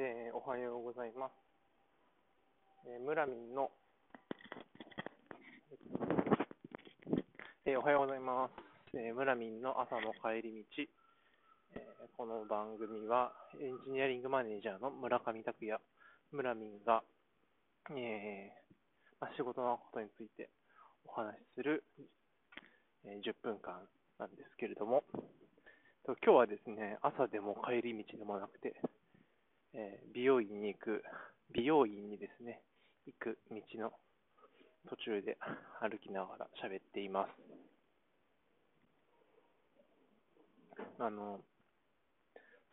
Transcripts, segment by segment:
えーおはようございます。えー、村民の、えーおはようございます。えー村民の朝の帰り道、えーこの番組はエンジニアリングマネージャーの村上拓也、村民が、えーまあ、仕事のことについてお話しする、えー10分間なんですけれども、と今日はですね、朝でも帰り道でもなくて、えー美容院に行く、美容院にですね、行く道の途中で歩きながら喋っています。あの、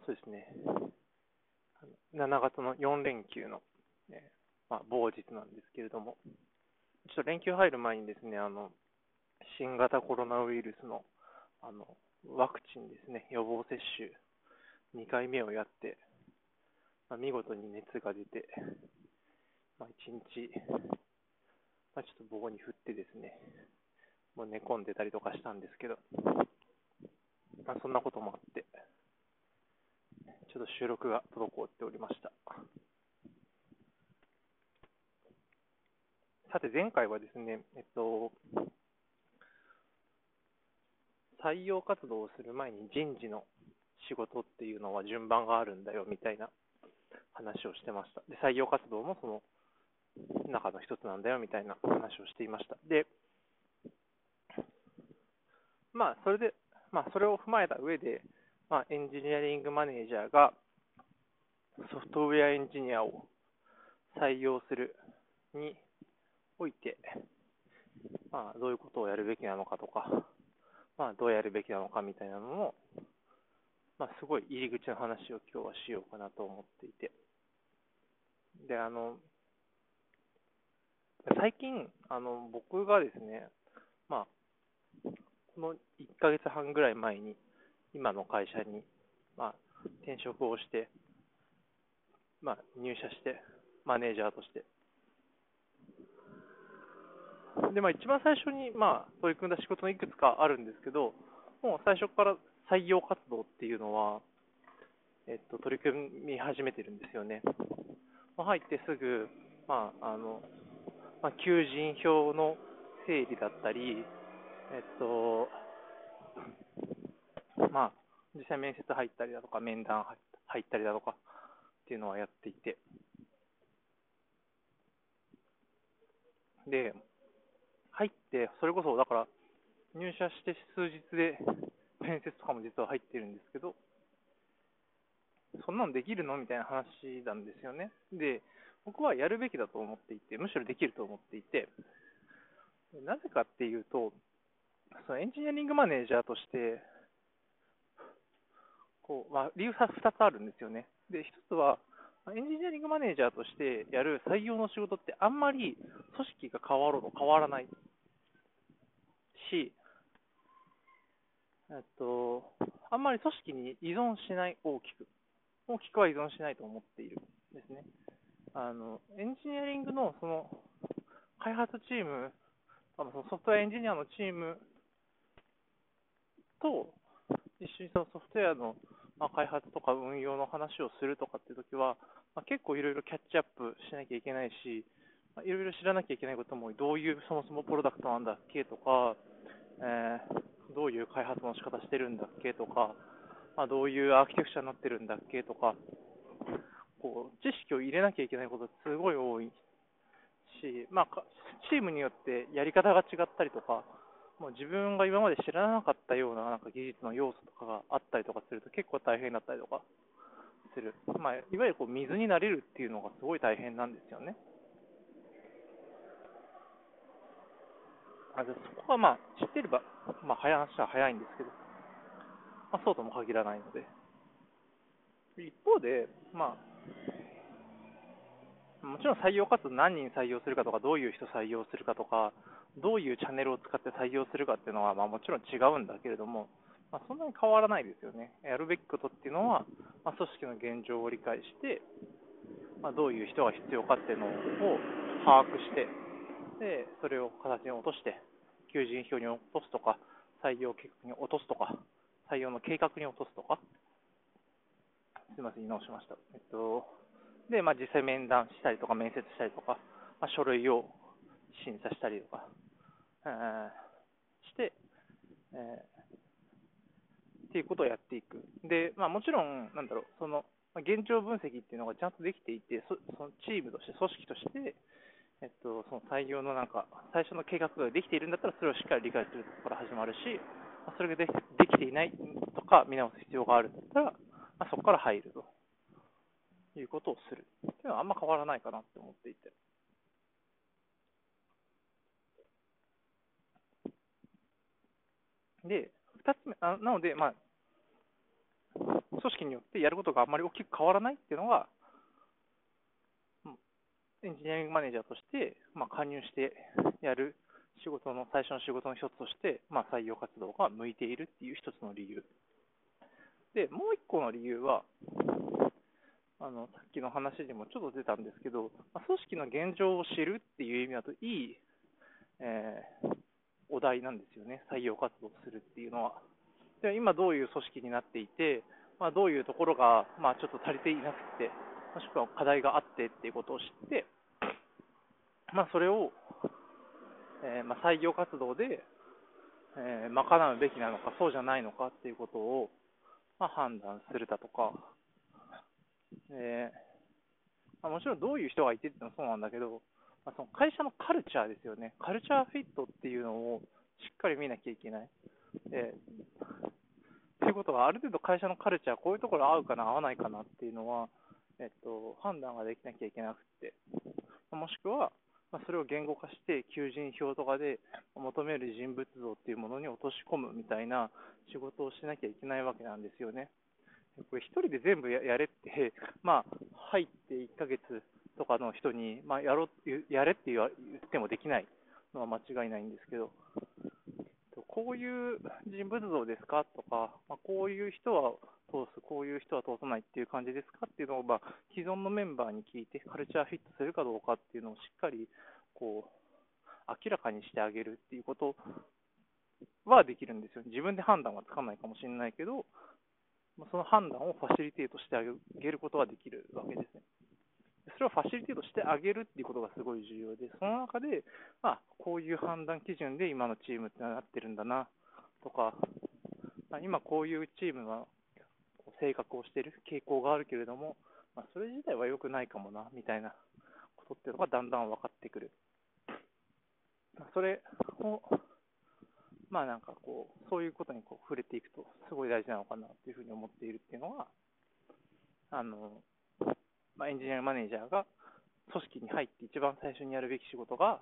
そうですね、7月の4連休の、えーまあ、某日なんですけれども、ちょっと連休入る前にですね、あの、新型コロナウイルスの、あの、ワクチンですね、予防接種2回目をやって、まあ、見事に熱が出て、まあ、一日、まあ、ちょっと棒に振ってですね、もう寝込んでたりとかしたんですけど、まあ、そんなこともあって、ちょっと収録が滞っておりました。さて、前回はですね、えっと、採用活動をする前に人事の仕事っていうのは順番があるんだよみたいな話をしてました。で、採用活動もその中の一つなんだよみたいな話をしていました。で、まあ、それで、まあ、それを踏まえた上で、まあ、エンジニアリングマネージャーがソフトウェアエンジニアを採用するにおいて、まあ、どういうことをやるべきなのかとか、まあ、どうやるべきなのかみたいなのも、まあ、すごい入り口の話を今日はしようかなと思っていて。で、あの、最近、あの、僕がですね、まあ、この1ヶ月半ぐらい前に、今の会社に、まあ、転職をして、まあ、入社して、マネージャーとして。で、まあ、一番最初に、まあ、取り組んだ仕事のいくつかあるんですけど、もう最初から採用活動っていうのは、えっと、取り組み始めてるんですよね。入ってすぐ、まあ、あの、まあ、求人票の整理だったり、えっと、まあ、実際面接入ったりだとか、面談入ったりだとかっていうのはやっていて。で、入って、それこそ、だから、入社して数日で面接とかも実は入ってるんですけど、そんなのできるの？みたいな話なんですよね。で、僕はやるべきだと思っていて、むしろできると思っていて、なぜかっていうと、そのエンジニアリングマネージャーとして、こうまあ、理由は2つあるんですよね。で、1つは、エンジニアリングマネージャーとしてやる採用の仕事ってあんまり組織が変わろうと変わらないし、えっと、あんまり組織に依存しない、大きく。大きくは依存しないと思っているんですね。あの、エンジニアリングのその開発チーム、あのそのソフトウェアエンジニアのチームと一緒にそのソフトウェアのまあ開発とか運用の話をするとかっていうときは、まあ、結構いろいろキャッチアップしなきゃいけないし、まあいろいろ知らなきゃいけないことも、どういうそもそもプロダクトなんだっけとか、えーどういう開発の仕方してるんだっけとか、まあ、どういうアーキテクチャになってるんだっけとか、こう知識を入れなきゃいけないことすごい多いし、まあ、チームによってやり方が違ったりとか、もう自分が今まで知らなかったようななんか技術の要素とかがあったりとかすると結構大変だったりとかする。まあ、いわゆるこう水になれるっていうのがすごい大変なんですよね。あそこはまあ知ってれば、まあ、早話は早いんですけど、まあ、そうとも限らないので。一方で、まあ、もちろん採用活動何人採用するかとか、どういう人採用するかとか、どういうチャンネルを使って採用するかっていうのは、まあ、もちろん違うんだけれども、まあ、そんなに変わらないですよね。やるべきことっていうのは、まあ、組織の現状を理解して、まあ、どういう人が必要かっていうのを把握して、で、それを形に落として、求人票に落とすとか、採用計画に落とすとか、採用の計画に落とすとか、すみません、言い直しました。えっと、で、まあ、実際面談したりとか、面接したりとか、まあ、書類を審査したりとか、えー、して、えー、っていうことをやっていく。で、まあ、もちろん、なんだろう、その、現状分析っていうのがちゃんとできていて、そそのチームとして、組織として、えっと、その採用のなんか、最初の計画ができているんだったら、それをしっかり理解するところから始まるし、それがでできていないとか、見直す必要があるんだったら、まあ、そこから入るということをするっていうのはあんま変わらないかなって思っていて。で、2つ目、あなので、まあ、組織によってやることがあんまり大きく変わらないっていうのが、エンジニアリングマネージャーとして、まあ、加入してやる仕事の最初の仕事の一つとして、まあ、採用活動が向いているっていう一つの理由。で、もう一個の理由は、あのさっきの話にもちょっと出たんですけど、まあ、組織の現状を知るっていう意味だといい、えー、お題なんですよね、採用活動するっていうのは。で今どういう組織になっていて、まあ、どういうところが、まあ、ちょっと足りていなくて、もしくは課題があってっていうことを知って、まあ、それを、えー、まあ、採用活動で、えー、賄うべきなのか、そうじゃないのかっていうことを、まあ、判断するだとか、えー、まあ、もちろんどういう人がいてってのはそうなんだけど、まあ、その会社のカルチャーですよね、カルチャーフィットっていうのをしっかり見なきゃいけない。でっていうことは、ある程度会社のカルチャー、こういうところ合うかな、合わないかなっていうのは、えっと、判断ができなきゃいけなくて、もしくは、まあ、それを言語化して、求人票とかで求める人物像っていうものに落とし込むみたいな仕事をしなきゃいけないわけなんですよね。これ、1人で全部やれって、まあ、入って1ヶ月とかの人に、まあ、やろやれって言ってもできないのは間違いないんですけど、こういう人物像ですか？とか、まあ、こういう人は通す、こういう人は通さないっていう感じですか？っていうのを、まあ、既存のメンバーに聞いて、カルチャーフィットするかどうかっていうのをしっかりこう明らかにしてあげるっていうことはできるんですよ。自分で判断はつかないかもしれないけど、その判断をファシリテートしてあげることはできるわけですね。それをファシリテートしてあげるっていうことがすごい重要で、その中で、まあ、こういう判断基準で今のチームってなってるんだなとか、まあ、今こういうチームは性格をしている傾向があるけれども、まあ、それ自体は良くないかもなみたいなことっていうのがだんだん分かってくる。それを、まあなんかこう、そういうことにこう触れていくと、すごい大事なのかなというふうに思っているっていうのは、あの、まあ、エンジニアマネージャーが組織に入って一番最初にやるべき仕事が、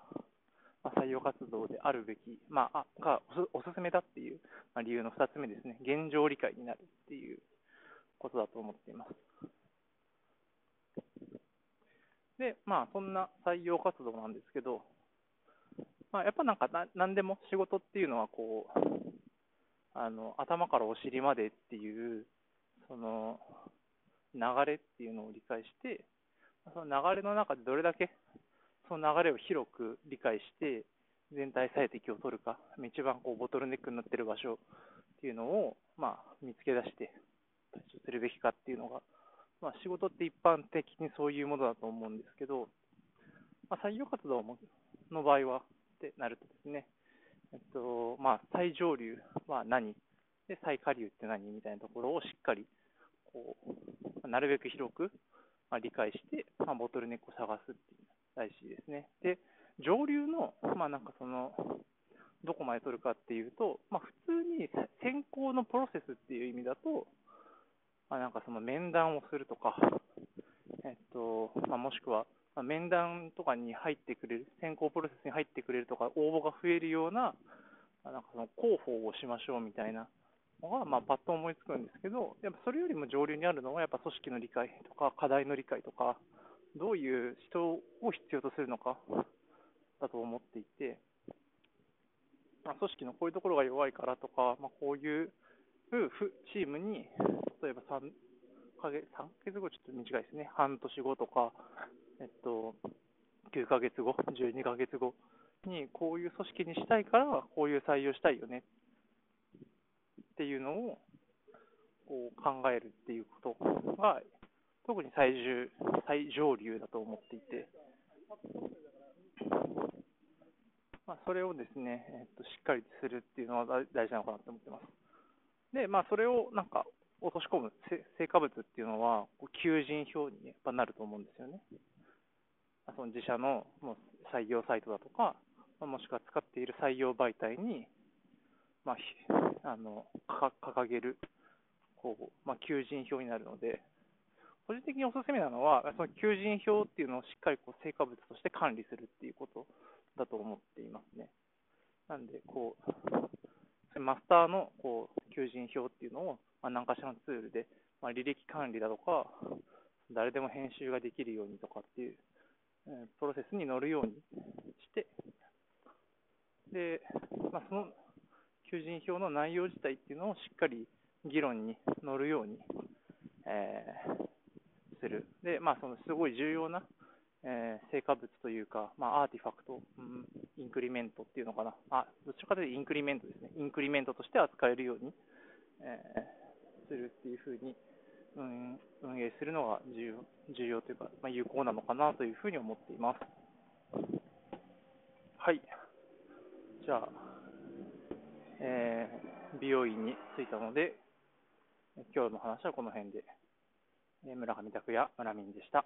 まあ、採用活動であるべき、まあ、がおすすめだっていう、まあ、理由の2つ目ですね、現状理解になるっていうことだと思っています。で、まあ、そんな採用活動なんですけど、まあ、やっぱなんかな、なんでも仕事っていうのはこう、あの頭からお尻までっていう、その流れっていうのを理解して、その流れの中でどれだけその流れを広く理解して、全体最適を取るか、一番こうボトルネックになってる場所っていうのを、まあ、見つけ出して対処するべきかっていうのが、まあ、仕事って一般的にそういうものだと思うんですけど、まあ、採用活動の場合はってなるとですね、えっとまあ、最上流は何？で最下流って何？みたいなところをしっかりこうなるべく広く、まあ、理解して、まあ、ボトルネックを探すっていう大事ですね。で、上流の、まあ、なんかその、どこまで取るかっていうと、まあ、普通に選考のプロセスっていう意味だと、まあ、なんかその面談をするとか、えっとまあ、もしくは、あ、面談とかに入ってくれる、選考プロセスに入ってくれるとか、応募が増えるような、あ、なんかその広報をしましょうみたいなのが、まあ、パッと思いつくんですけど、やっぱそれよりも上流にあるのは、やっぱ組織の理解とか、課題の理解とか、どういう人を必要とするのかだと思っていて、まあ、組織のこういうところが弱いからとか、まあ、こういうチームに、例えば3ヶ月、3ヶ月後、ちょっと短いですね、半年後とか、えっと、9ヶ月後、12ヶ月後に、こういう組織にしたいから、こういう採用したいよねっていうのをこう考えるっていうことが特に最重最上流だと思っていて、まあ、それをですね、えっと、しっかりするっていうのは大事なのかなと思ってます。で、まあ、それをなんか落とし込む成果物っていうのは、求人票にやっぱなると思うんですよね。その自社のもう採用サイトだとか、もしくは使っている採用媒体に、まあ、あの掲げるこう、まあ、求人票になるので、個人的におすすめなのは、その求人票っていうのをしっかりこう成果物として管理するっていうことだと思っていますね。なんで、こう、マスターのこう求人票っていうのを、まあ、何かしらのツールで、まあ、履歴管理だとか、誰でも編集ができるようにとかっていう、えー、プロセスに乗るようにして、で、まあ、その求人票の内容自体っていうのをしっかり議論に乗るように、えー、する。で、まあ、そのすごい重要な、えー、成果物というか、まあ、アーティファクト、うん、 increment っていうのかな。あ、どちらかというと increment ですね。 increment として扱えるように、えー、するっていうふうに、うん、運営するのが重要重要というか、まあ、有効なのかなというふうに思っています。はい。じゃあ、えー、美容院に着いたので、今日の話はこの辺で。村上拓也、村民でした。